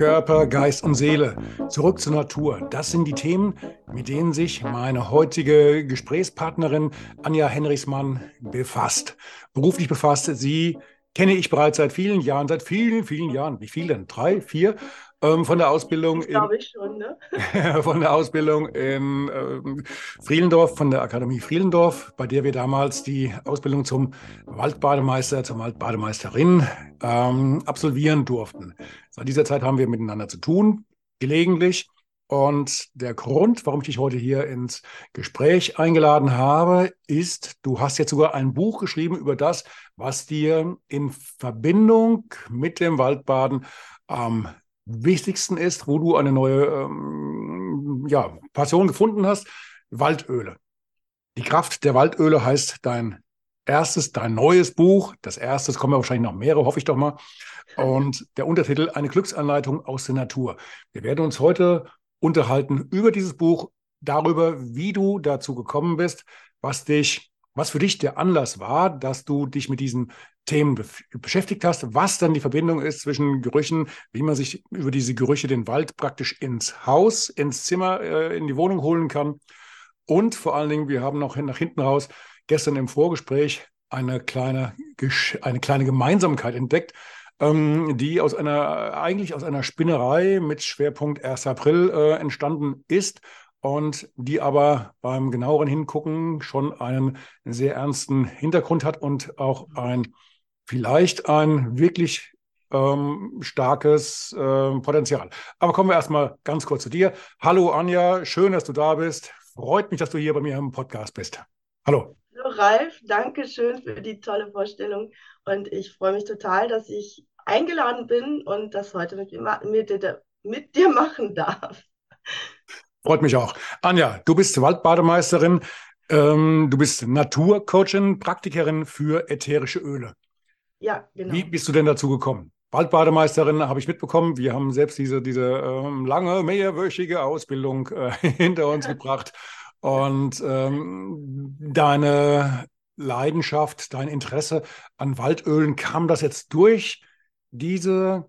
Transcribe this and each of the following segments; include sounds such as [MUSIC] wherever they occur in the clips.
Körper, Geist und Seele. Zurück zur Natur. Das sind die Themen, mit denen sich meine heutige Gesprächspartnerin Anja Henrichsmann befasst. Beruflich befasst sie kenne ich bereits seit vielen Jahren, seit vielen, vielen Jahren. Wie viel denn? Drei, vier? Ähm, von der Ausbildung. Glaube ich schon, ne? [LAUGHS] von der Ausbildung in ähm, Frielendorf, von der Akademie Frielendorf, bei der wir damals die Ausbildung zum Waldbademeister, zur Waldbademeisterin ähm, absolvieren durften. Seit dieser Zeit haben wir miteinander zu tun, gelegentlich. Und der Grund, warum ich dich heute hier ins Gespräch eingeladen habe, ist, du hast jetzt sogar ein Buch geschrieben über das, was dir in Verbindung mit dem Waldbaden am wichtigsten ist, wo du eine neue ähm, ja, Passion gefunden hast, Waldöle. Die Kraft der Waldöle heißt dein erstes, dein neues Buch. Das erste, kommen ja wahrscheinlich noch mehrere, hoffe ich doch mal. Und der Untertitel, eine Glücksanleitung aus der Natur. Wir werden uns heute unterhalten über dieses Buch, darüber, wie du dazu gekommen bist, was dich, was für dich der Anlass war, dass du dich mit diesen Themen be beschäftigt hast, was dann die Verbindung ist zwischen Gerüchen, wie man sich über diese Gerüche den Wald praktisch ins Haus, ins Zimmer, äh, in die Wohnung holen kann. Und vor allen Dingen, wir haben noch nach hinten raus gestern im Vorgespräch eine kleine, eine kleine Gemeinsamkeit entdeckt, ähm, die aus einer, eigentlich aus einer Spinnerei mit Schwerpunkt 1. April äh, entstanden ist und die aber beim genaueren Hingucken schon einen sehr ernsten Hintergrund hat und auch ein vielleicht ein wirklich ähm, starkes äh, Potenzial. Aber kommen wir erstmal ganz kurz zu dir. Hallo Anja, schön, dass du da bist. Freut mich, dass du hier bei mir im Podcast bist. Hallo. Hallo Ralf, danke schön für die tolle Vorstellung und ich freue mich total, dass ich eingeladen bin und das heute mit, mit, mit dir machen darf. Freut mich auch. Anja, du bist Waldbademeisterin, ähm, du bist Naturcoachin, Praktikerin für ätherische Öle. Ja, genau. Wie bist du denn dazu gekommen? Waldbademeisterin habe ich mitbekommen. Wir haben selbst diese, diese ähm, lange, mehrwöchige Ausbildung äh, [LAUGHS] hinter uns gebracht. Und ähm, deine Leidenschaft, dein Interesse an Waldölen, kam das jetzt durch diese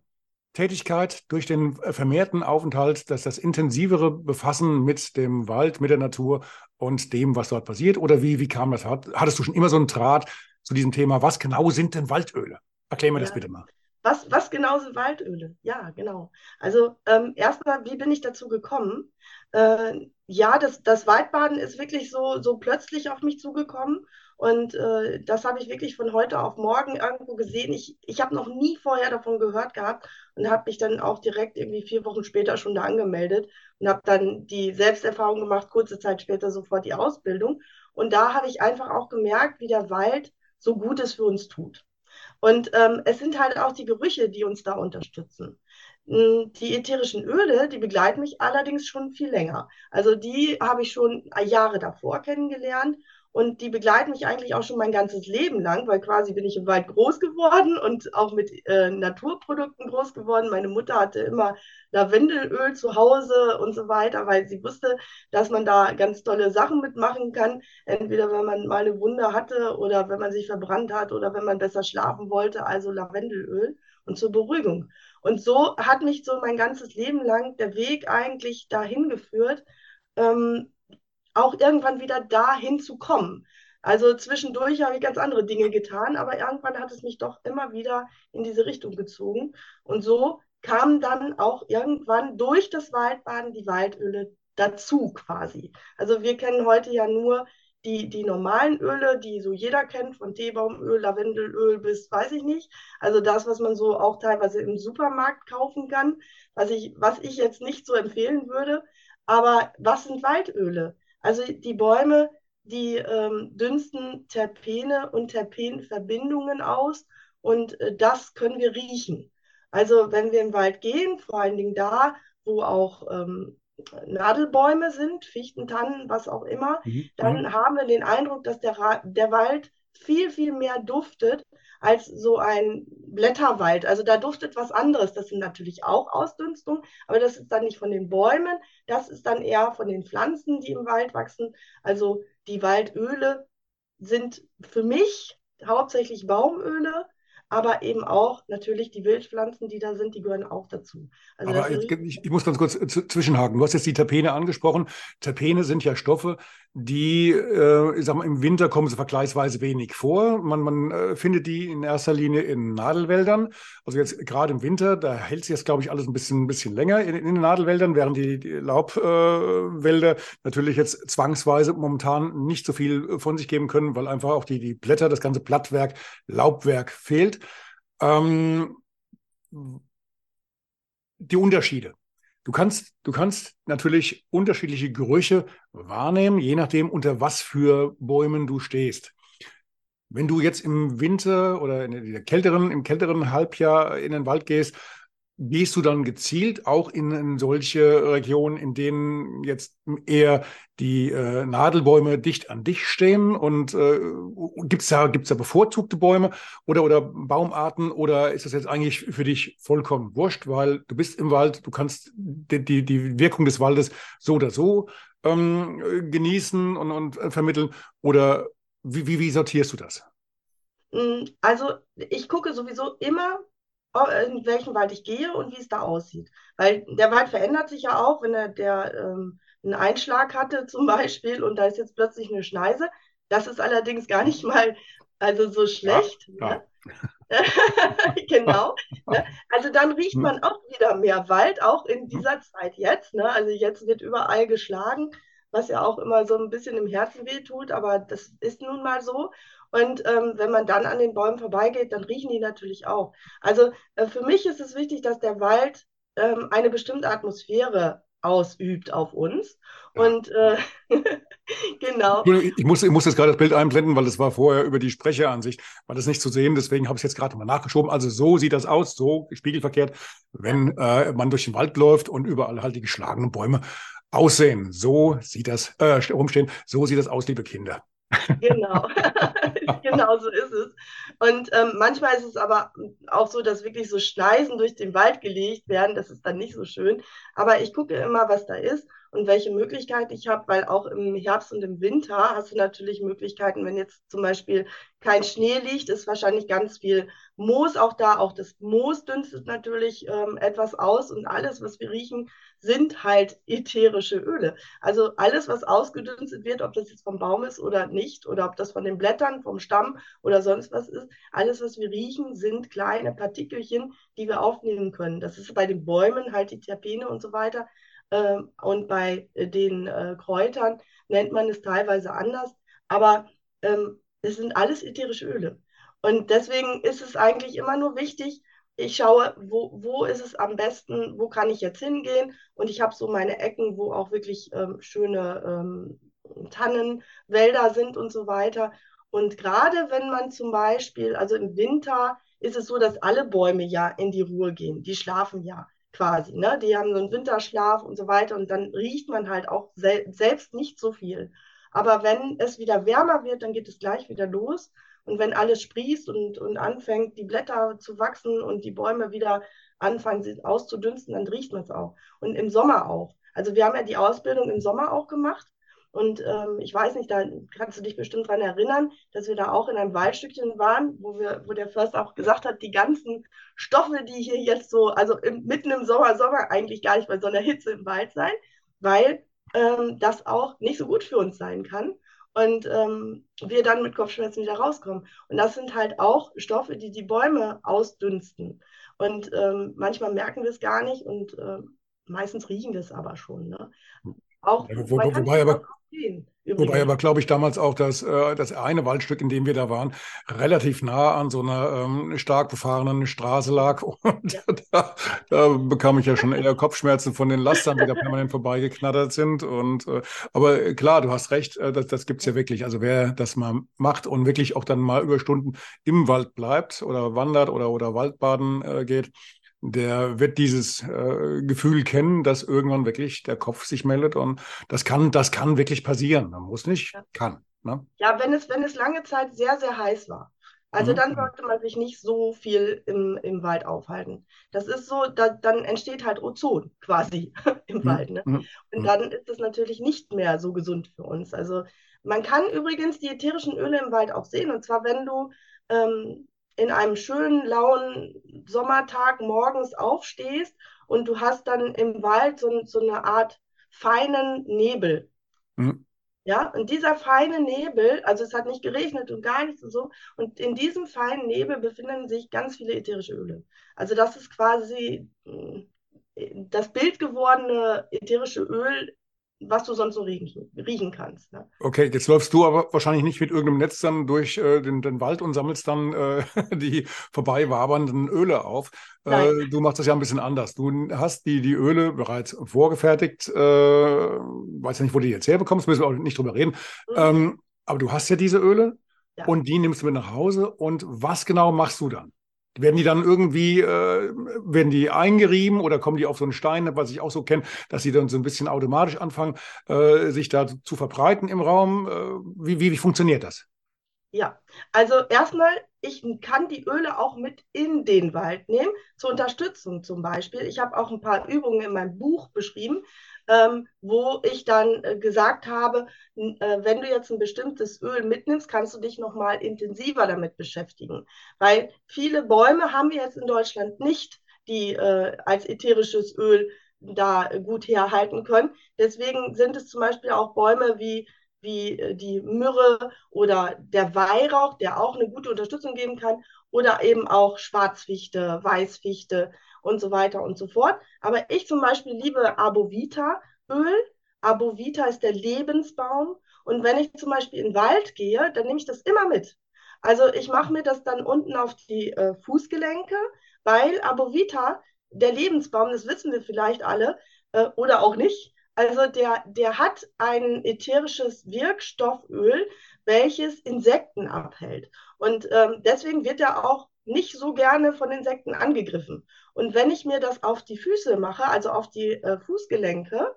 Tätigkeit, durch den vermehrten Aufenthalt, dass das intensivere Befassen mit dem Wald, mit der Natur und dem, was dort passiert? Oder wie, wie kam das? Hattest du schon immer so einen Draht zu diesem Thema? Was genau sind denn Waldöle? Erklär mir ja. das bitte mal. Was, was genau sind Waldöle? Ja, genau. Also ähm, erstmal, wie bin ich dazu gekommen? Äh, ja, das, das Waldbaden ist wirklich so, so plötzlich auf mich zugekommen. Und äh, das habe ich wirklich von heute auf morgen irgendwo gesehen. Ich, ich habe noch nie vorher davon gehört gehabt und habe mich dann auch direkt irgendwie vier Wochen später schon da angemeldet und habe dann die Selbsterfahrung gemacht, kurze Zeit später sofort die Ausbildung. Und da habe ich einfach auch gemerkt, wie der Wald so Gutes für uns tut. Und ähm, es sind halt auch die Gerüche, die uns da unterstützen. Hm, die ätherischen Öle, die begleiten mich allerdings schon viel länger. Also die habe ich schon Jahre davor kennengelernt und die begleiten mich eigentlich auch schon mein ganzes Leben lang, weil quasi bin ich im Wald groß geworden und auch mit äh, Naturprodukten groß geworden. Meine Mutter hatte immer Lavendelöl zu Hause und so weiter, weil sie wusste, dass man da ganz tolle Sachen mitmachen kann. Entweder wenn man mal eine Wunde hatte oder wenn man sich verbrannt hat oder wenn man besser schlafen wollte, also Lavendelöl und zur Beruhigung. Und so hat mich so mein ganzes Leben lang der Weg eigentlich dahin geführt, ähm, auch irgendwann wieder dahin zu kommen. Also zwischendurch habe ich ganz andere Dinge getan, aber irgendwann hat es mich doch immer wieder in diese Richtung gezogen. Und so kamen dann auch irgendwann durch das Waldbaden die Waldöle dazu quasi. Also wir kennen heute ja nur die, die normalen Öle, die so jeder kennt, von Teebaumöl, Lavendelöl bis weiß ich nicht. Also das, was man so auch teilweise im Supermarkt kaufen kann, was ich, was ich jetzt nicht so empfehlen würde. Aber was sind Waldöle? Also die Bäume, die ähm, dünsten Terpene und Terpenverbindungen aus und äh, das können wir riechen. Also wenn wir im Wald gehen, vor allen Dingen da, wo auch ähm, Nadelbäume sind, Fichten, Tannen, was auch immer, mhm. dann mhm. haben wir den Eindruck, dass der, der Wald viel, viel mehr duftet als so ein Blätterwald. Also da duftet was anderes. Das sind natürlich auch Ausdünstungen, aber das ist dann nicht von den Bäumen, das ist dann eher von den Pflanzen, die im Wald wachsen. Also die Waldöle sind für mich hauptsächlich Baumöle, aber eben auch natürlich die Wildpflanzen, die da sind, die gehören auch dazu. Also aber jetzt, ich, ich, muss ganz kurz zwischenhaken. Du hast jetzt die Terpene angesprochen. Terpene sind ja Stoffe, die, äh, ich sag mal, im Winter kommen sie vergleichsweise wenig vor. Man, man äh, findet die in erster Linie in Nadelwäldern. Also jetzt gerade im Winter, da hält sich jetzt, glaube ich, alles ein bisschen, ein bisschen länger in, in den Nadelwäldern, während die, die Laubwälder äh, natürlich jetzt zwangsweise momentan nicht so viel von sich geben können, weil einfach auch die, die Blätter, das ganze Blattwerk, Laubwerk fehlt. Ähm, die Unterschiede. Du kannst, du kannst natürlich unterschiedliche Gerüche wahrnehmen, je nachdem, unter was für Bäumen du stehst. Wenn du jetzt im Winter oder in der kälteren, im kälteren Halbjahr in den Wald gehst, gehst du dann gezielt auch in, in solche Regionen, in denen jetzt eher die äh, Nadelbäume dicht an dich stehen? Und äh, gibt es da, gibt's da bevorzugte Bäume oder, oder Baumarten oder ist das jetzt eigentlich für dich vollkommen wurscht, weil du bist im Wald, du kannst die, die, die Wirkung des Waldes so oder so ähm, genießen und, und äh, vermitteln? Oder wie, wie, wie sortierst du das? Mm, also ich gucke sowieso immer, in welchen Wald ich gehe und wie es da aussieht. Weil der Wald verändert sich ja auch, wenn er der ähm, einen Einschlag hatte [LAUGHS] zum Beispiel und da ist jetzt plötzlich eine Schneise. Das ist allerdings gar nicht mal also so schlecht. Ja, ne? [LAUGHS] genau. Ne? Also dann riecht hm. man auch wieder mehr Wald, auch in dieser Zeit jetzt. Ne? Also jetzt wird überall geschlagen, was ja auch immer so ein bisschen im Herzen weh tut, aber das ist nun mal so. Und ähm, wenn man dann an den Bäumen vorbeigeht, dann riechen die natürlich auch. Also äh, für mich ist es wichtig, dass der Wald ähm, eine bestimmte Atmosphäre ausübt auf uns. Ja. Und äh, [LAUGHS] genau. Ich muss, ich muss jetzt gerade das Bild einblenden, weil das war vorher über die Sprecheransicht, war das nicht zu sehen, deswegen habe ich es jetzt gerade mal nachgeschoben. Also so sieht das aus, so spiegelverkehrt, wenn äh, man durch den Wald läuft und überall halt die geschlagenen Bäume aussehen. So sieht das, äh, rumstehen, so sieht das aus, liebe Kinder. Genau, [LAUGHS] genau so ist es. Und ähm, manchmal ist es aber auch so, dass wirklich so Schneisen durch den Wald gelegt werden. Das ist dann nicht so schön. Aber ich gucke immer, was da ist und welche Möglichkeiten ich habe, weil auch im Herbst und im Winter hast du natürlich Möglichkeiten, wenn jetzt zum Beispiel kein Schnee liegt, ist wahrscheinlich ganz viel Moos auch da. Auch das Moos dünstet natürlich ähm, etwas aus und alles, was wir riechen, sind halt ätherische Öle. Also alles, was ausgedünstet wird, ob das jetzt vom Baum ist oder nicht, oder ob das von den Blättern, vom Stamm oder sonst was ist, alles, was wir riechen, sind kleine Partikelchen, die wir aufnehmen können. Das ist bei den Bäumen halt die Terpene und so weiter. Ähm, und bei den äh, Kräutern nennt man es teilweise anders. Aber ähm, es sind alles ätherische Öle. Und deswegen ist es eigentlich immer nur wichtig, ich schaue, wo, wo ist es am besten, wo kann ich jetzt hingehen. Und ich habe so meine Ecken, wo auch wirklich ähm, schöne ähm, Tannenwälder sind und so weiter. Und gerade wenn man zum Beispiel, also im Winter ist es so, dass alle Bäume ja in die Ruhe gehen. Die schlafen ja quasi. Ne? Die haben so einen Winterschlaf und so weiter. Und dann riecht man halt auch sel selbst nicht so viel. Aber wenn es wieder wärmer wird, dann geht es gleich wieder los. Und wenn alles sprießt und, und anfängt, die Blätter zu wachsen und die Bäume wieder anfangen auszudünsten, dann riecht man es auch. Und im Sommer auch. Also wir haben ja die Ausbildung im Sommer auch gemacht. Und ähm, ich weiß nicht, da kannst du dich bestimmt daran erinnern, dass wir da auch in einem Waldstückchen waren, wo, wir, wo der Förster auch gesagt hat, die ganzen Stoffe, die hier jetzt so, also im, mitten im Sommer, Sommer eigentlich gar nicht bei so einer Hitze im Wald sein, weil ähm, das auch nicht so gut für uns sein kann und ähm, wir dann mit Kopfschmerzen wieder rauskommen. Und das sind halt auch Stoffe, die die Bäume ausdünsten. Und ähm, manchmal merken wir es gar nicht und äh, meistens riechen wir es aber schon. Ne? Auch, ja, wo, wobei aber, sehen. Übrigens. Wobei aber, glaube ich, damals auch das, äh, das eine Waldstück, in dem wir da waren, relativ nah an so einer ähm, stark befahrenen Straße lag. [LAUGHS] Und ja. da, da, bekam ich ja schon eher Kopfschmerzen von den Lastern, die da permanent vorbeigeknattert sind. Und, äh, aber klar, du hast recht, äh, das, das gibt es ja wirklich. Also wer das mal macht und wirklich auch dann mal über Stunden im Wald bleibt oder wandert oder, oder Waldbaden äh, geht, der wird dieses äh, Gefühl kennen, dass irgendwann wirklich der Kopf sich meldet und das kann, das kann wirklich passieren. Man muss nicht, ja. kann. Ne? Ja, wenn es, wenn es lange Zeit sehr, sehr heiß war. Also mhm. dann sollte man sich nicht so viel im, im Wald aufhalten. Das ist so, da, dann entsteht halt Ozon quasi [LAUGHS] im mhm. Wald. Ne? Mhm. Und mhm. dann ist es natürlich nicht mehr so gesund für uns. Also man kann übrigens die ätherischen Öle im Wald auch sehen. Und zwar, wenn du ähm, in einem schönen, lauen Sommertag morgens aufstehst und du hast dann im Wald so, so eine Art feinen Nebel. Mhm. Ja, und dieser feine Nebel, also es hat nicht geregnet und gar nichts und so, und in diesem feinen Nebel befinden sich ganz viele ätherische Öle. Also das ist quasi mm, das bildgewordene ätherische Öl was du sonst so riechen, riechen kannst. Ne? Okay, jetzt läufst du aber wahrscheinlich nicht mit irgendeinem Netz dann durch äh, den, den, Wald und sammelst dann äh, [LAUGHS] die vorbei wabernden Öle auf. Äh, du machst das ja ein bisschen anders. Du hast die, die Öle bereits vorgefertigt. Äh, weiß ja nicht, wo du die jetzt herbekommst, müssen wir auch nicht drüber reden. Mhm. Ähm, aber du hast ja diese Öle ja. und die nimmst du mit nach Hause. Und was genau machst du dann? Werden die dann irgendwie, äh, werden die eingerieben oder kommen die auf so einen Stein, was ich auch so kenne, dass sie dann so ein bisschen automatisch anfangen, äh, sich da zu verbreiten im Raum? Äh, wie, wie, wie funktioniert das? Ja, also erstmal, ich kann die Öle auch mit in den Wald nehmen, zur Unterstützung zum Beispiel. Ich habe auch ein paar Übungen in meinem Buch beschrieben, ähm, wo ich dann äh, gesagt habe, äh, wenn du jetzt ein bestimmtes Öl mitnimmst, kannst du dich nochmal intensiver damit beschäftigen. Weil viele Bäume haben wir jetzt in Deutschland nicht, die äh, als ätherisches Öl da gut herhalten können. Deswegen sind es zum Beispiel auch Bäume wie wie äh, die Myrrhe oder der Weihrauch, der auch eine gute Unterstützung geben kann, oder eben auch Schwarzfichte, Weißfichte und so weiter und so fort. Aber ich zum Beispiel liebe Abovita-Öl. Abovita ist der Lebensbaum. Und wenn ich zum Beispiel in den Wald gehe, dann nehme ich das immer mit. Also ich mache mir das dann unten auf die äh, Fußgelenke, weil Abovita, der Lebensbaum, das wissen wir vielleicht alle äh, oder auch nicht, also der, der hat ein ätherisches Wirkstofföl, welches Insekten abhält. Und ähm, deswegen wird er auch nicht so gerne von Insekten angegriffen. Und wenn ich mir das auf die Füße mache, also auf die äh, Fußgelenke,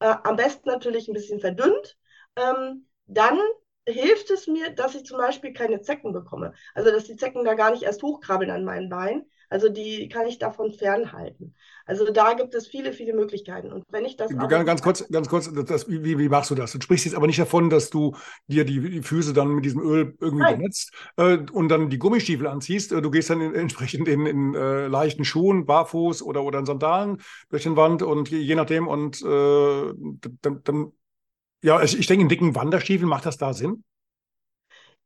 äh, am besten natürlich ein bisschen verdünnt, ähm, dann hilft es mir, dass ich zum Beispiel keine Zecken bekomme. Also dass die Zecken da gar nicht erst hochkrabbeln an meinen Beinen. Also die kann ich davon fernhalten. Also da gibt es viele, viele Möglichkeiten. Und wenn ich das. Ganz, ganz kurz, ganz kurz, das, wie, wie machst du das? Du sprichst jetzt aber nicht davon, dass du dir die, die Füße dann mit diesem Öl irgendwie Nein. benetzt äh, und dann die Gummistiefel anziehst. Äh, du gehst dann in, entsprechend in, in äh, leichten Schuhen, barfuß oder, oder in Sandalen durch den Wand und je, je nachdem. Und äh, dann, dann, ja, ich, ich denke, in dicken Wanderstiefeln macht das da Sinn?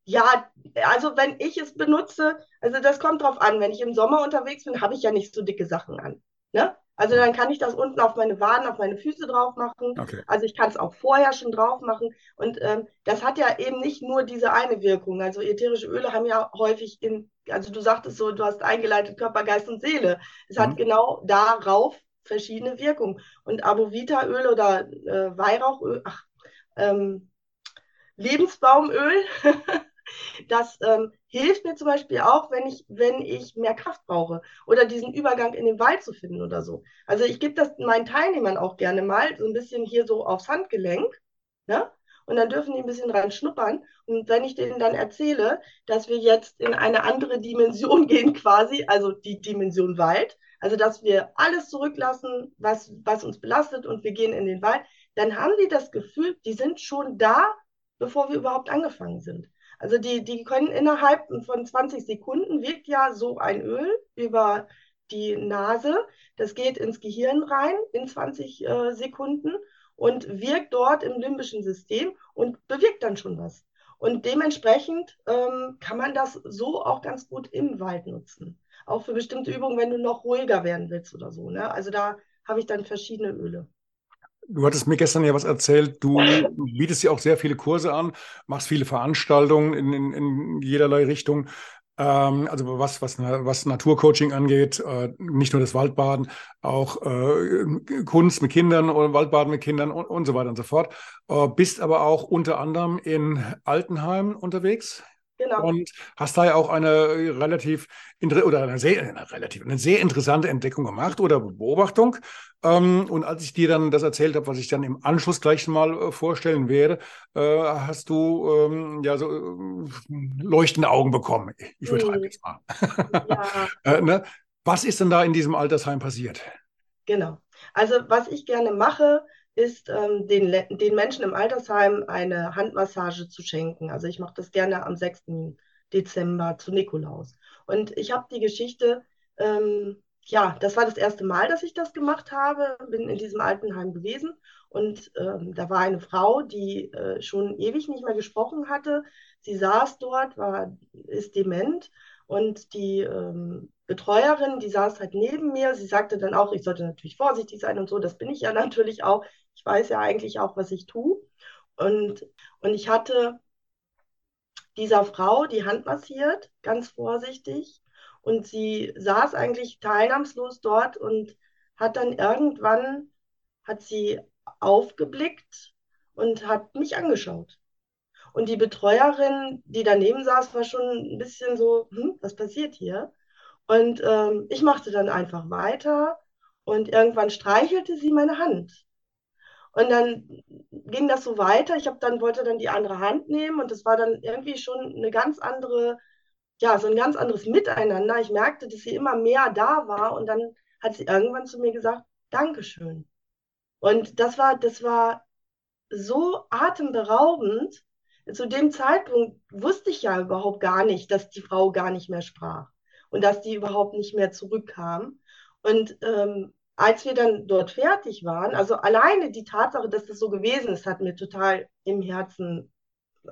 Ja, also wenn ich es benutze, also das kommt drauf an. Wenn ich im Sommer unterwegs bin, habe ich ja nicht so dicke Sachen an. Ne? Also dann kann ich das unten auf meine Waden, auf meine Füße drauf machen. Okay. Also ich kann es auch vorher schon drauf machen. Und ähm, das hat ja eben nicht nur diese eine Wirkung. Also ätherische Öle haben ja häufig in, also du sagtest so, du hast eingeleitet Körper, Geist und Seele. Es mhm. hat genau darauf verschiedene Wirkungen. Und Abovita-Öl oder äh, Weihrauchöl, ach, ähm, Lebensbaumöl, [LAUGHS] Das ähm, hilft mir zum Beispiel auch, wenn ich, wenn ich mehr Kraft brauche oder diesen Übergang in den Wald zu finden oder so. Also ich gebe das meinen Teilnehmern auch gerne mal, so ein bisschen hier so aufs Handgelenk. Ne? Und dann dürfen die ein bisschen rein schnuppern. Und wenn ich denen dann erzähle, dass wir jetzt in eine andere Dimension [LAUGHS] gehen quasi, also die Dimension Wald, also dass wir alles zurücklassen, was, was uns belastet und wir gehen in den Wald, dann haben die das Gefühl, die sind schon da, bevor wir überhaupt angefangen sind. Also die, die können innerhalb von 20 Sekunden wirkt ja so ein Öl über die Nase. Das geht ins Gehirn rein in 20 äh, Sekunden und wirkt dort im limbischen System und bewirkt dann schon was. Und dementsprechend ähm, kann man das so auch ganz gut im Wald nutzen. Auch für bestimmte Übungen, wenn du noch ruhiger werden willst oder so. Ne? Also da habe ich dann verschiedene Öle. Du hattest mir gestern ja was erzählt. Du bietest ja auch sehr viele Kurse an, machst viele Veranstaltungen in, in, in jederlei Richtung. Ähm, also was, was, was Naturcoaching angeht, äh, nicht nur das Waldbaden, auch äh, Kunst mit Kindern oder Waldbaden mit Kindern und, und so weiter und so fort. Äh, bist aber auch unter anderem in Altenheim unterwegs. Genau. Und hast da ja auch eine relativ oder eine sehr, eine relativ eine sehr interessante Entdeckung gemacht oder Beobachtung. Ähm, und als ich dir dann das erzählt habe, was ich dann im Anschluss gleich mal äh, vorstellen werde, äh, hast du ähm, ja so äh, leuchtende Augen bekommen. Ich übertreibe mhm. jetzt mal. Ja. [LAUGHS] äh, ne? Was ist denn da in diesem Altersheim passiert? Genau. Also was ich gerne mache, ist, ähm, den, den Menschen im Altersheim eine Handmassage zu schenken. Also ich mache das gerne am 6. Dezember zu Nikolaus. Und ich habe die Geschichte, ähm, ja, das war das erste Mal, dass ich das gemacht habe, bin in diesem Altenheim gewesen und ähm, da war eine Frau, die äh, schon ewig nicht mehr gesprochen hatte. Sie saß dort, war, ist dement und die ähm, Betreuerin, die saß halt neben mir. Sie sagte dann auch, ich sollte natürlich vorsichtig sein und so. Das bin ich ja [LAUGHS] natürlich auch. Ich weiß ja eigentlich auch, was ich tue. Und, und ich hatte dieser Frau die Hand massiert, ganz vorsichtig. Und sie saß eigentlich teilnahmslos dort und hat dann irgendwann, hat sie aufgeblickt und hat mich angeschaut. Und die Betreuerin, die daneben saß, war schon ein bisschen so, hm, was passiert hier? Und ähm, ich machte dann einfach weiter und irgendwann streichelte sie meine Hand. Und dann ging das so weiter. Ich habe dann wollte dann die andere Hand nehmen und das war dann irgendwie schon eine ganz andere, ja, so ein ganz anderes Miteinander. Ich merkte, dass sie immer mehr da war und dann hat sie irgendwann zu mir gesagt, Dankeschön. Und das war, das war so atemberaubend. Zu dem Zeitpunkt wusste ich ja überhaupt gar nicht, dass die Frau gar nicht mehr sprach und dass die überhaupt nicht mehr zurückkam. Und ähm, als wir dann dort fertig waren, also alleine die Tatsache, dass das so gewesen ist, hat mir total im Herzen,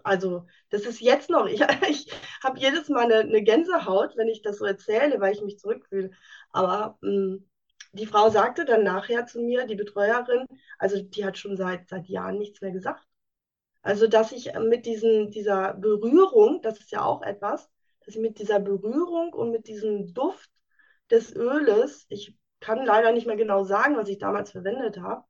also das ist jetzt noch, ich, [LAUGHS] ich habe jedes Mal eine, eine, Gänsehaut, wenn ich das so erzähle, weil ich mich zurückfühle. Aber mh, hm, die Frau sagte dann nachher zu mir, die Betreuerin, also die hat schon seit, seit Jahren nichts mehr gesagt. Also, dass ich mit diesen, dieser Berührung, das ist ja auch etwas, dass ich mit dieser Berührung und mit diesem Duft des Öles, ich kann leider nicht mehr genau sagen, was ich damals verwendet habe,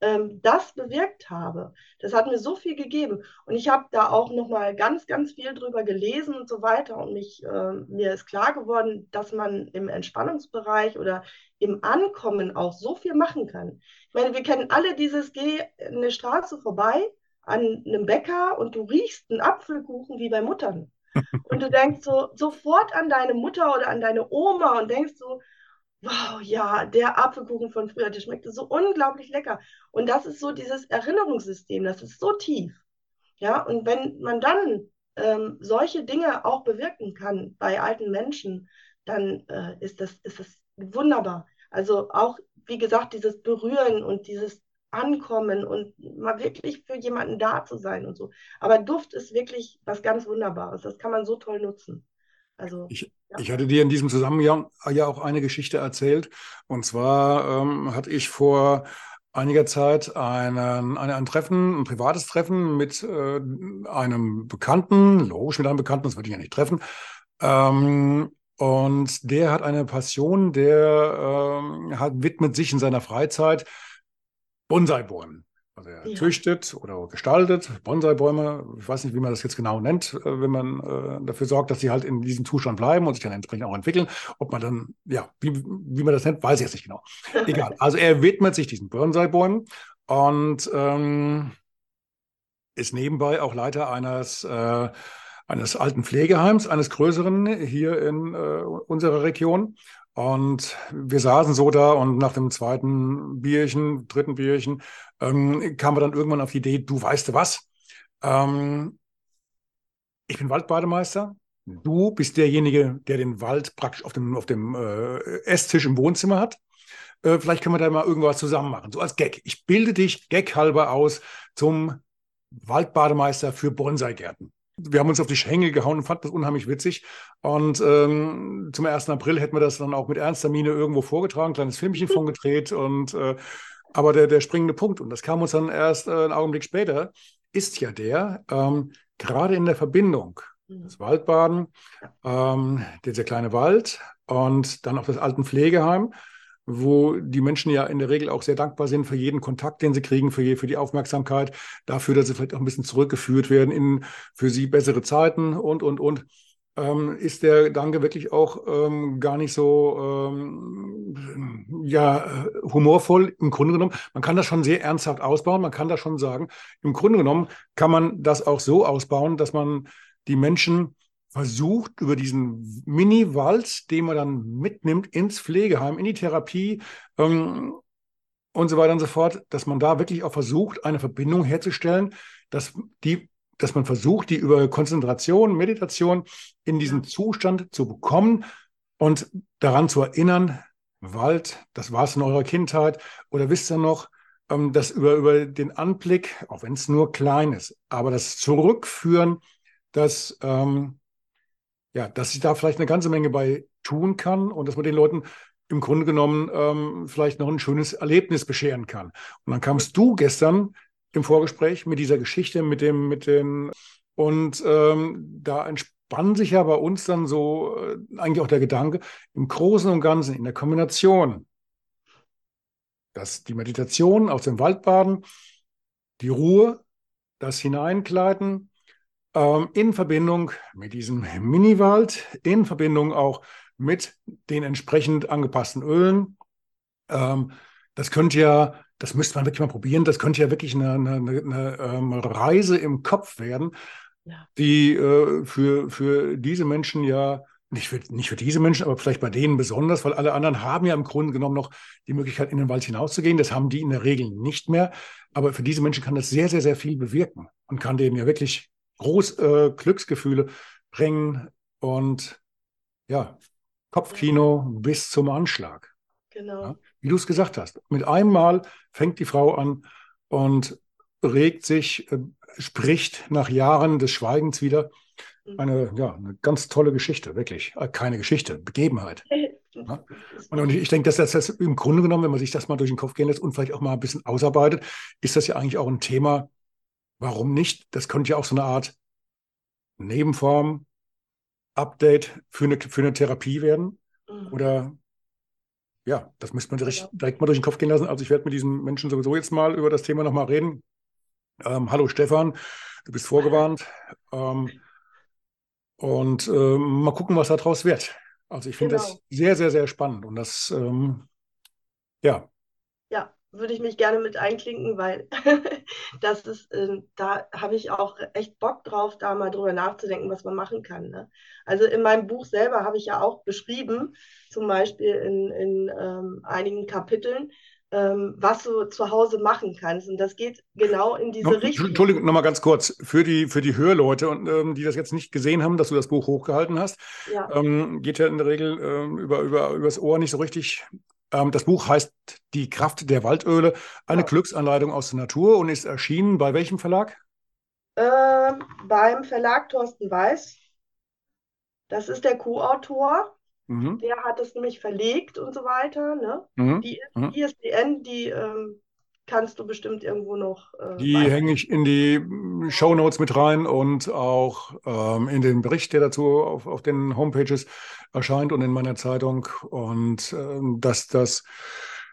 ähm, das bewirkt habe. Das hat mir so viel gegeben. Und ich habe da auch nochmal ganz, ganz viel drüber gelesen und so weiter. Und mich, äh, mir ist klar geworden, dass man im Entspannungsbereich oder im Ankommen auch so viel machen kann. Ich meine, wir kennen alle dieses Geh eine Straße vorbei an einem Bäcker und du riechst einen Apfelkuchen wie bei Muttern. [LAUGHS] Und du denkst so sofort an deine Mutter oder an deine Oma und denkst so, wow, ja, der Apfelkuchen von früher, der schmeckte so unglaublich lecker. Und das ist so dieses Erinnerungssystem, das ist so tief. Ja, und wenn man dann ähm, solche Dinge auch bewirken kann bei alten Menschen, dann äh, ist, das, ist das wunderbar. Also auch, wie gesagt, dieses Berühren und dieses Ankommen und mal wirklich für jemanden da zu sein und so. Aber Duft ist wirklich was ganz Wunderbares. Das kann man so toll nutzen. Also, ich. Ich hatte dir in diesem Zusammenhang ja auch eine Geschichte erzählt. Und zwar ähm, hatte ich vor einiger Zeit einen, eine, ein Treffen, ein privates Treffen mit äh, einem Bekannten, logisch mit einem Bekannten, das würde ich ja nicht treffen. Ähm, und der hat eine Passion, der ähm, hat, widmet sich in seiner Freizeit Bonsai-Bäumen. Also er ja. züchtet oder gestaltet Bonsai-Bäume. Ich weiß nicht, wie man das jetzt genau nennt, äh, wenn man äh, dafür sorgt, dass sie halt in diesem Zustand bleiben und sich dann entsprechend auch entwickeln. Ob man dann, ja, wie, wie man das nennt, weiß ich jetzt nicht genau. [LAUGHS] Egal. Also er widmet sich diesen Bonsai-Bäumen und ähm, ist nebenbei auch Leiter eines, äh, eines alten Pflegeheims, eines größeren hier in äh, unserer Region. Und wir saßen so da und nach dem zweiten Bierchen, dritten Bierchen, ähm, kam wir dann irgendwann auf die Idee, du weißt was? Ähm, ich bin Waldbademeister. Du bist derjenige, der den Wald praktisch auf dem, auf dem äh, Esstisch im Wohnzimmer hat. Äh, vielleicht können wir da mal irgendwas zusammen machen, so als Gag. Ich bilde dich gaghalber aus zum Waldbademeister für Bonsai-Gärten wir haben uns auf die Schengel gehauen und fanden das unheimlich witzig. Und ähm, zum 1. April hätten wir das dann auch mit ernster Miene irgendwo vorgetragen, ein kleines Filmchen von gedreht. Und äh, aber der, der springende Punkt, und das kam uns dann erst äh, einen Augenblick später, ist ja der, ähm, gerade in der Verbindung, mhm. das Waldbaden, ähm, dieser kleine Wald und dann auch das Altenpflegeheim, wo die Menschen ja in der Regel auch sehr dankbar sind für jeden Kontakt, den sie kriegen, für, für die Aufmerksamkeit, dafür, dass sie vielleicht auch ein bisschen zurückgeführt werden in für sie bessere Zeiten und, und, und. Ähm, ist der Gedanke wirklich auch ähm, gar nicht so ähm, ja, humorvoll im Grunde genommen. Man kann das schon sehr ernsthaft ausbauen. Man kann das schon sagen, im Grunde genommen kann man das auch so ausbauen, dass man die Menschen versucht, über diesen Mini-Wald, den man dann mitnimmt ins Pflegeheim, in die Therapie ähm, und so weiter und so fort, dass man da wirklich auch versucht, eine Verbindung herzustellen, dass, die, dass man versucht, die über Konzentration, Meditation in diesen Zustand zu bekommen und daran zu erinnern, Wald, das war es in eurer Kindheit, oder wisst ihr noch, ähm, dass über, über den Anblick, auch wenn es nur klein ist, aber das Zurückführen, dass ähm, ja, dass ich da vielleicht eine ganze Menge bei tun kann und dass man den Leuten im Grunde genommen ähm, vielleicht noch ein schönes Erlebnis bescheren kann. Und dann kamst du gestern im Vorgespräch mit dieser Geschichte, mit dem, mit den und ähm, da entspann sich ja bei uns dann so äh, eigentlich auch der Gedanke, im Großen und Ganzen, in der Kombination, dass die Meditation aus dem Waldbaden, die Ruhe, das Hineinkleiden, ähm, in Verbindung mit diesem Miniwald, in Verbindung auch mit den entsprechend angepassten Ölen. Ähm, das könnte ja, das müsste man wirklich mal probieren, das könnte ja wirklich eine, eine, eine, eine ähm, Reise im Kopf werden, ja. die äh, für, für diese Menschen ja, nicht für, nicht für diese Menschen, aber vielleicht bei denen besonders, weil alle anderen haben ja im Grunde genommen noch die Möglichkeit, in den Wald hinauszugehen. Das haben die in der Regel nicht mehr. Aber für diese Menschen kann das sehr, sehr, sehr viel bewirken und kann denen ja wirklich groß äh, Glücksgefühle bringen und ja, Kopfkino bis zum Anschlag. Genau. Ja, wie du es gesagt hast. Mit einem Mal fängt die Frau an und regt sich, äh, spricht nach Jahren des Schweigens wieder. Mhm. Eine, ja, eine ganz tolle Geschichte, wirklich. Äh, keine Geschichte, Begebenheit. [LAUGHS] Ja? Und ich denke, dass das, das im Grunde genommen, wenn man sich das mal durch den Kopf gehen lässt und vielleicht auch mal ein bisschen ausarbeitet, ist das ja eigentlich auch ein Thema, Warum nicht? Das könnte ja auch so eine Art Nebenform, Update für eine, für eine Therapie werden. Mhm. Oder ja, das müsste man direkt, direkt, mal durch den Kopf gehen lassen. Also ich werde mit diesen Menschen sowieso jetzt mal über das Thema nochmal reden. Ähm, hallo Stefan, du bist vorgewarnt. Ähm, und ähm, mal gucken, was daraus wird. Also ich finde genau. das sehr, sehr, sehr spannend. Und das, ähm, ja, würde ich mich gerne mit einklinken, weil [LAUGHS] das ist, äh, da habe ich auch echt Bock drauf, da mal drüber nachzudenken, was man machen kann. Ne? Also in meinem Buch selber habe ich ja auch beschrieben, zum Beispiel in, in ähm, einigen Kapiteln, ähm, was du zu Hause machen kannst. Und das geht genau in diese no, Richtung. Entschuldigung, nochmal ganz kurz. Für die, für die Hörleute, und, ähm, die das jetzt nicht gesehen haben, dass du das Buch hochgehalten hast, ja. Ähm, geht ja in der Regel ähm, über, über, übers Ohr nicht so richtig das Buch heißt Die Kraft der Waldöle, eine ja. Glücksanleitung aus der Natur und ist erschienen bei welchem Verlag? Äh, beim Verlag Thorsten Weiß. Das ist der Co-Autor. Mhm. Der hat es nämlich verlegt und so weiter. Ne? Mhm. Die mhm. ISBN, die ähm, kannst du bestimmt irgendwo noch. Äh, die hänge ich in die hm, Show Notes mit rein und auch ähm, in den Bericht, der dazu auf, auf den Homepages erscheint und in meiner Zeitung. Und ähm, dass das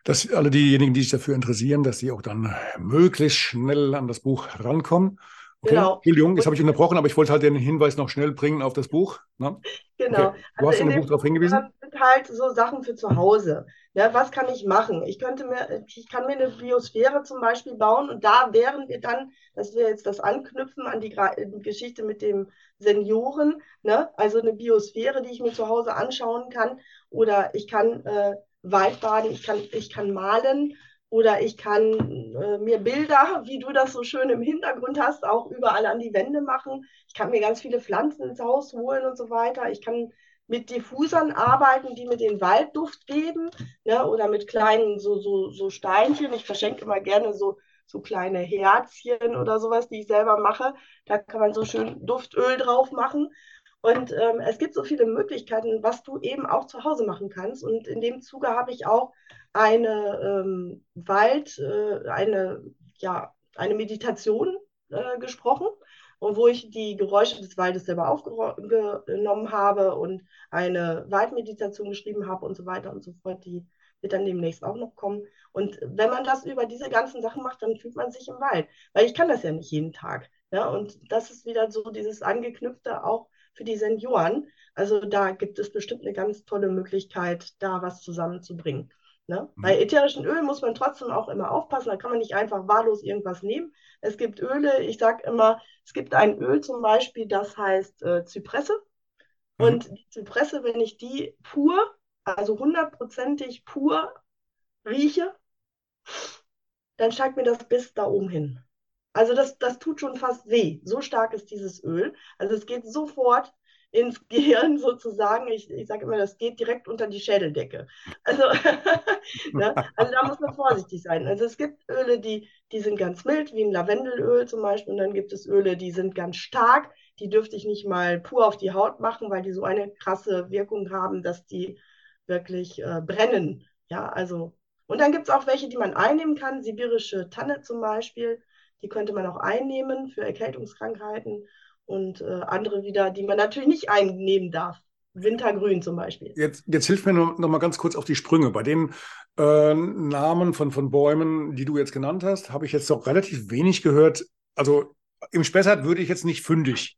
dass alle diejenigen, die sich dafür interessieren, dass sie auch dann möglichst schnell an das Buch rankommen. Okay. Genau. Entschuldigung, jetzt habe ich unterbrochen, aber ich wollte halt den Hinweis noch schnell bringen auf das Buch. Ne? Genau. Okay. Du also hast in dem Buch darauf hingewiesen. sind halt so Sachen für zu Hause. Ja, was kann ich machen? Ich könnte mir, ich kann mir eine Biosphäre zum Beispiel bauen und da wären wir dann, das wäre jetzt das Anknüpfen an die, die Geschichte mit dem Senioren, ne? also eine Biosphäre, die ich mir zu Hause anschauen kann. Oder ich kann äh, Waldbaden, ich kann, ich kann malen oder ich kann äh, mir Bilder, wie du das so schön im Hintergrund hast, auch überall an die Wände machen. Ich kann mir ganz viele Pflanzen ins Haus holen und so weiter. Ich kann mit Diffusern arbeiten, die mir den Waldduft geben, ne? oder mit kleinen so, so, so Steinchen. Ich verschenke immer gerne so, so kleine Herzchen oder sowas, die ich selber mache. Da kann man so schön Duftöl drauf machen. Und ähm, es gibt so viele Möglichkeiten, was du eben auch zu Hause machen kannst. Und in dem Zuge habe ich auch eine ähm, Wald, äh, eine, ja, eine Meditation äh, gesprochen, wo ich die Geräusche des Waldes selber aufgenommen habe und eine Waldmeditation geschrieben habe und so weiter und so fort, die wird dann demnächst auch noch kommen. Und wenn man das über diese ganzen Sachen macht, dann fühlt man sich im Wald, weil ich kann das ja nicht jeden Tag. Ja, und das ist wieder so dieses Angeknüpfte auch für die Senioren. Also da gibt es bestimmt eine ganz tolle Möglichkeit, da was zusammenzubringen. Ne? Mhm. Bei ätherischen Ölen muss man trotzdem auch immer aufpassen, da kann man nicht einfach wahllos irgendwas nehmen. Es gibt Öle, ich sage immer, es gibt ein Öl zum Beispiel, das heißt äh, Zypresse. Mhm. Und die Zypresse, wenn ich die pur, also hundertprozentig pur rieche, dann steigt mir das bis da oben hin. Also das, das tut schon fast weh. So stark ist dieses Öl. Also es geht sofort ins [LAUGHS] Gehirn sozusagen. Ich, ich sage immer, das geht direkt unter die Schädeldecke. Also, [LAUGHS] ne? also da muss man vorsichtig sein. Also es gibt Öle, die, die sind ganz mild, wie ein Lavendelöl zum Beispiel. Und dann gibt es Öle, die sind ganz stark. Die dürfte ich nicht mal pur auf die Haut machen, weil die so eine krasse Wirkung haben, dass die wirklich äh, brennen. Ja, also. Und dann gibt es auch welche, die man einnehmen kann. Sibirische Tanne zum Beispiel die könnte man auch einnehmen für Erkältungskrankheiten und äh, andere wieder, die man natürlich nicht einnehmen darf. Wintergrün zum Beispiel. Jetzt, jetzt hilf mir noch, noch mal ganz kurz auf die Sprünge. Bei den äh, Namen von, von Bäumen, die du jetzt genannt hast, habe ich jetzt doch relativ wenig gehört. Also im Spessart würde ich jetzt nicht fündig.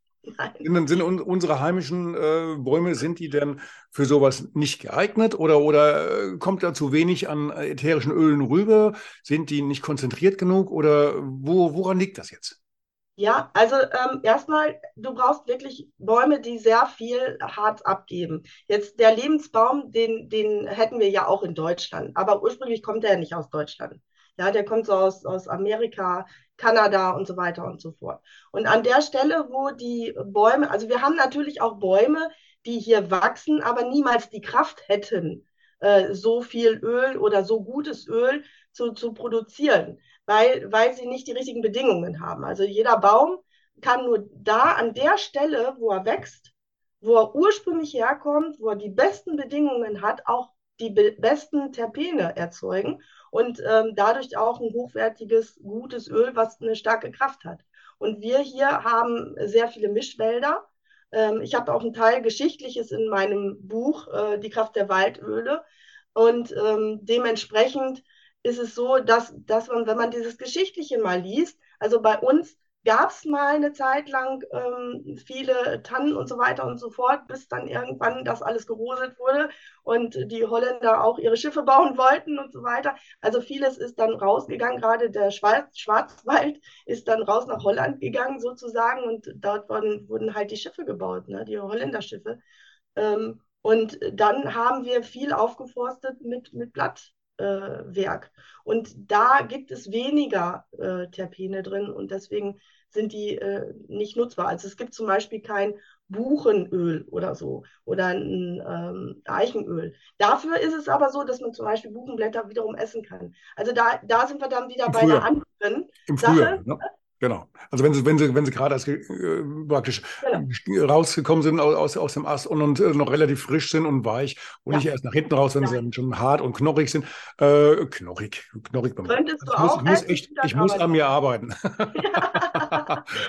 Sind, sind unsere heimischen äh, Bäume, sind die denn für sowas nicht geeignet oder, oder äh, kommt da zu wenig an ätherischen Ölen rüber? Sind die nicht konzentriert genug oder wo, woran liegt das jetzt? Ja, also ähm, erstmal, du brauchst wirklich Bäume, die sehr viel Harz abgeben. Jetzt der Lebensbaum, den, den hätten wir ja auch in Deutschland, aber ursprünglich kommt er ja nicht aus Deutschland. Ja, der kommt so aus, aus Amerika, Kanada und so weiter und so fort. Und an der Stelle, wo die Bäume, also wir haben natürlich auch Bäume, die hier wachsen, aber niemals die Kraft hätten, äh, so viel Öl oder so gutes Öl zu, zu produzieren, weil, weil sie nicht die richtigen Bedingungen haben. Also jeder Baum kann nur da an der Stelle, wo er wächst, wo er ursprünglich herkommt, wo er die besten Bedingungen hat, auch die be besten Terpene erzeugen und ähm, dadurch auch ein hochwertiges, gutes Öl, was eine starke Kraft hat. Und wir hier haben sehr viele Mischwälder. Ähm, ich habe auch einen Teil Geschichtliches in meinem Buch, äh, Die Kraft der Waldöle. Und ähm, dementsprechend ist es so, dass, dass man, wenn man dieses Geschichtliche mal liest, also bei uns gab es mal eine Zeit lang ähm, viele Tannen und so weiter und so fort, bis dann irgendwann das alles geroselt wurde und die Holländer auch ihre Schiffe bauen wollten und so weiter. Also vieles ist dann rausgegangen, gerade der Schwarz Schwarzwald ist dann raus nach Holland gegangen sozusagen und dort wurden, wurden halt die Schiffe gebaut, ne, die Holländerschiffe. Ähm, und dann haben wir viel aufgeforstet mit, mit Blatt, Werk. Und da gibt es weniger äh, Terpene drin und deswegen sind die äh, nicht nutzbar. Also es gibt zum Beispiel kein Buchenöl oder so oder ein ähm, Eichenöl. Dafür ist es aber so, dass man zum Beispiel Buchenblätter wiederum essen kann. Also da, da sind wir dann wieder Im bei Frühjahr. einer anderen Im Sache. Frühjahr, ne? Genau. Also wenn sie, wenn sie, wenn sie gerade als, äh, praktisch genau. rausgekommen sind aus, aus dem Ast und, und äh, noch relativ frisch sind und weich und ja. nicht erst nach hinten raus, wenn ja. sie dann schon hart und knochig sind. Äh, knochig, knochig. Könntest du ich auch muss, echt, ich muss an mir arbeiten. [LAUGHS]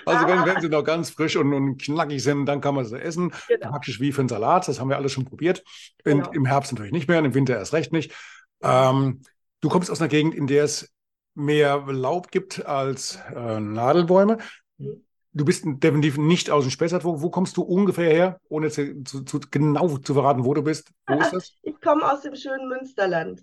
also wenn, wenn sie noch ganz frisch und, und knackig sind, dann kann man sie essen. Genau. Praktisch wie für einen Salat, das haben wir alles schon probiert. In, genau. Im Herbst natürlich nicht mehr, im Winter erst recht nicht. Ähm, du kommst aus einer Gegend, in der es mehr Laub gibt als äh, Nadelbäume. Mhm. Du bist definitiv nicht aus dem Spessart. Wo, wo kommst du ungefähr her, ohne zu, zu, zu, genau zu verraten, wo du bist? Wo ist das? [LAUGHS] Ich komme aus dem schönen Münsterland.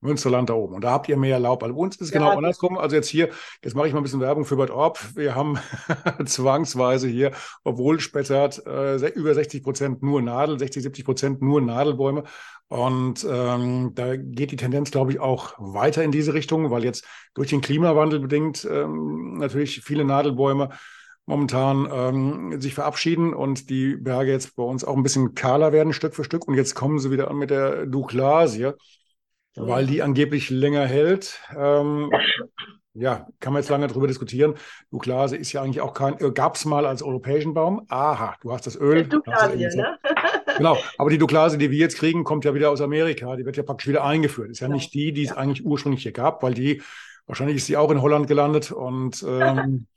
Münsterland da oben. Und da habt ihr mehr Laub. Bei uns ist es ja, genau andersrum. Also jetzt hier, jetzt mache ich mal ein bisschen Werbung für Bad Orb. Wir haben [LAUGHS] zwangsweise hier, obwohl Spessart äh, über 60 Prozent nur Nadel, 60, 70 Prozent nur Nadelbäume. Und ähm, da geht die Tendenz, glaube ich, auch weiter in diese Richtung, weil jetzt durch den Klimawandel bedingt ähm, natürlich viele Nadelbäume momentan ähm, sich verabschieden und die Berge jetzt bei uns auch ein bisschen kahler werden, Stück für Stück. Und jetzt kommen sie wieder an mit der Douglasie weil die angeblich länger hält. Ähm, ja, kann man jetzt lange darüber diskutieren. Douglase ist ja eigentlich auch kein, äh, gab es mal als europäischen Baum. Aha, du hast das Öl. Douglasie, ne? [LAUGHS] genau, aber die Douglase, die wir jetzt kriegen, kommt ja wieder aus Amerika. Die wird ja praktisch wieder eingeführt. Ist ja, ja. nicht die, die es ja. eigentlich ursprünglich hier gab, weil die, wahrscheinlich ist sie auch in Holland gelandet und ähm, [LAUGHS]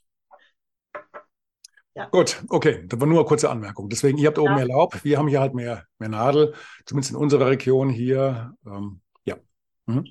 Ja. Gut, okay, das war nur eine kurze Anmerkung. Deswegen, ihr habt oben mehr Laub, wir haben hier halt mehr, mehr Nadel, zumindest in unserer Region hier. Ähm, ja. Mhm.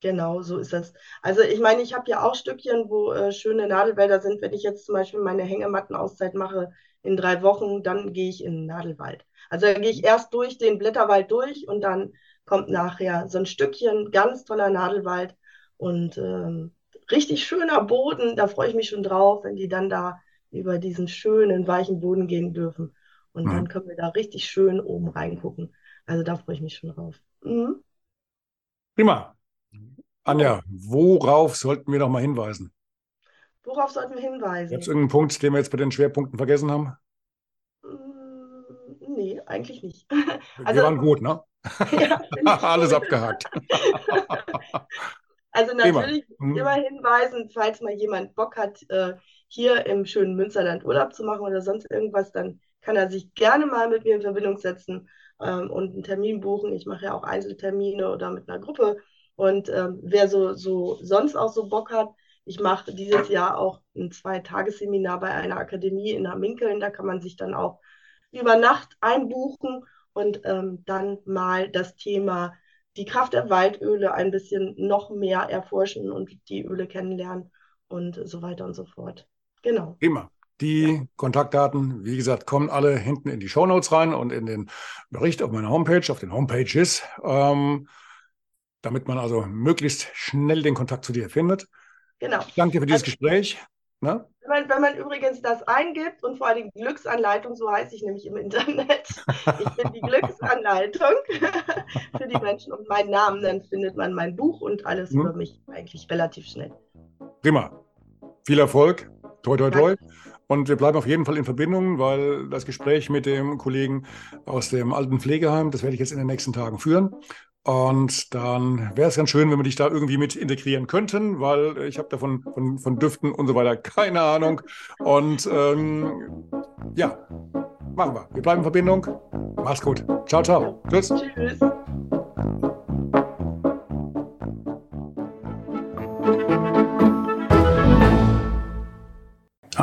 Genau, so ist das. Also ich meine, ich habe ja auch Stückchen, wo äh, schöne Nadelwälder sind. Wenn ich jetzt zum Beispiel meine Hängemattenauszeit mache in drei Wochen, dann gehe ich in den Nadelwald. Also da gehe ich erst durch den Blätterwald durch und dann kommt nachher so ein Stückchen, ganz toller Nadelwald und ähm, richtig schöner Boden. Da freue ich mich schon drauf, wenn die dann da über diesen schönen, weichen Boden gehen dürfen. Und mhm. dann können wir da richtig schön oben reingucken. Also da freue ich mich schon drauf. Mhm. Prima. Anja, worauf sollten wir noch mal hinweisen? Worauf sollten wir hinweisen? Gibt es irgendeinen Punkt, den wir jetzt bei den Schwerpunkten vergessen haben? Mm, nee, eigentlich nicht. [LAUGHS] Wir also, waren gut, ne? [LAUGHS] Ja, [LAUGHS] Alles abgehakt. also natürlich hm. immer hinweisen, falls mal jemand Bock hat, äh, hier im schönen Münsterland Urlaub zu machen oder sonst irgendwas, dann kann er sich gerne mal mit mir in Verbindung setzen ähm, und einen Termin buchen. Ich mache ja auch Einzeltermine oder mit einer Gruppe. Und ähm, wer so, so sonst auch so Bock hat, ich mache dieses Jahr auch ein Zwei-Tages-Seminar bei einer Akademie in Minkeln. Da kann man sich dann auch über Nacht einbuchen und ähm, dann mal das Thema die Kraft der Waldöle ein bisschen noch mehr erforschen und die Öle kennenlernen und so weiter und so fort. Genau. Immer. Die. Kontaktdaten, wie gesagt, kommen alle hinten in die Shownotes rein und in den Bericht auf meiner Homepage, auf den Homepages, ähm, damit man also möglichst schnell den Kontakt zu dir findet. Genau. Ich danke dir für dieses also, Gespräch. Ne? Wenn, man, wenn man übrigens das eingibt und vor allem Glücksanleitung, so heiße ich nämlich im Internet, [LAUGHS] ich bin die Glücksanleitung [LAUGHS] für die Menschen und meinen Namen, dann findet man mein Buch und alles hm. über mich eigentlich relativ schnell. Prima. Viel Erfolg. Toi, toi, toi. Und wir bleiben auf jeden Fall in Verbindung, weil das Gespräch mit dem Kollegen aus dem alten Pflegeheim, das werde ich jetzt in den nächsten Tagen führen. Und dann wäre es ganz schön, wenn wir dich da irgendwie mit integrieren könnten, weil ich habe davon von, von Düften und so weiter keine Ahnung. Und ähm, ja, machen wir. Wir bleiben in Verbindung. Mach's gut. Ciao, ciao. Tschüss. Tschüss.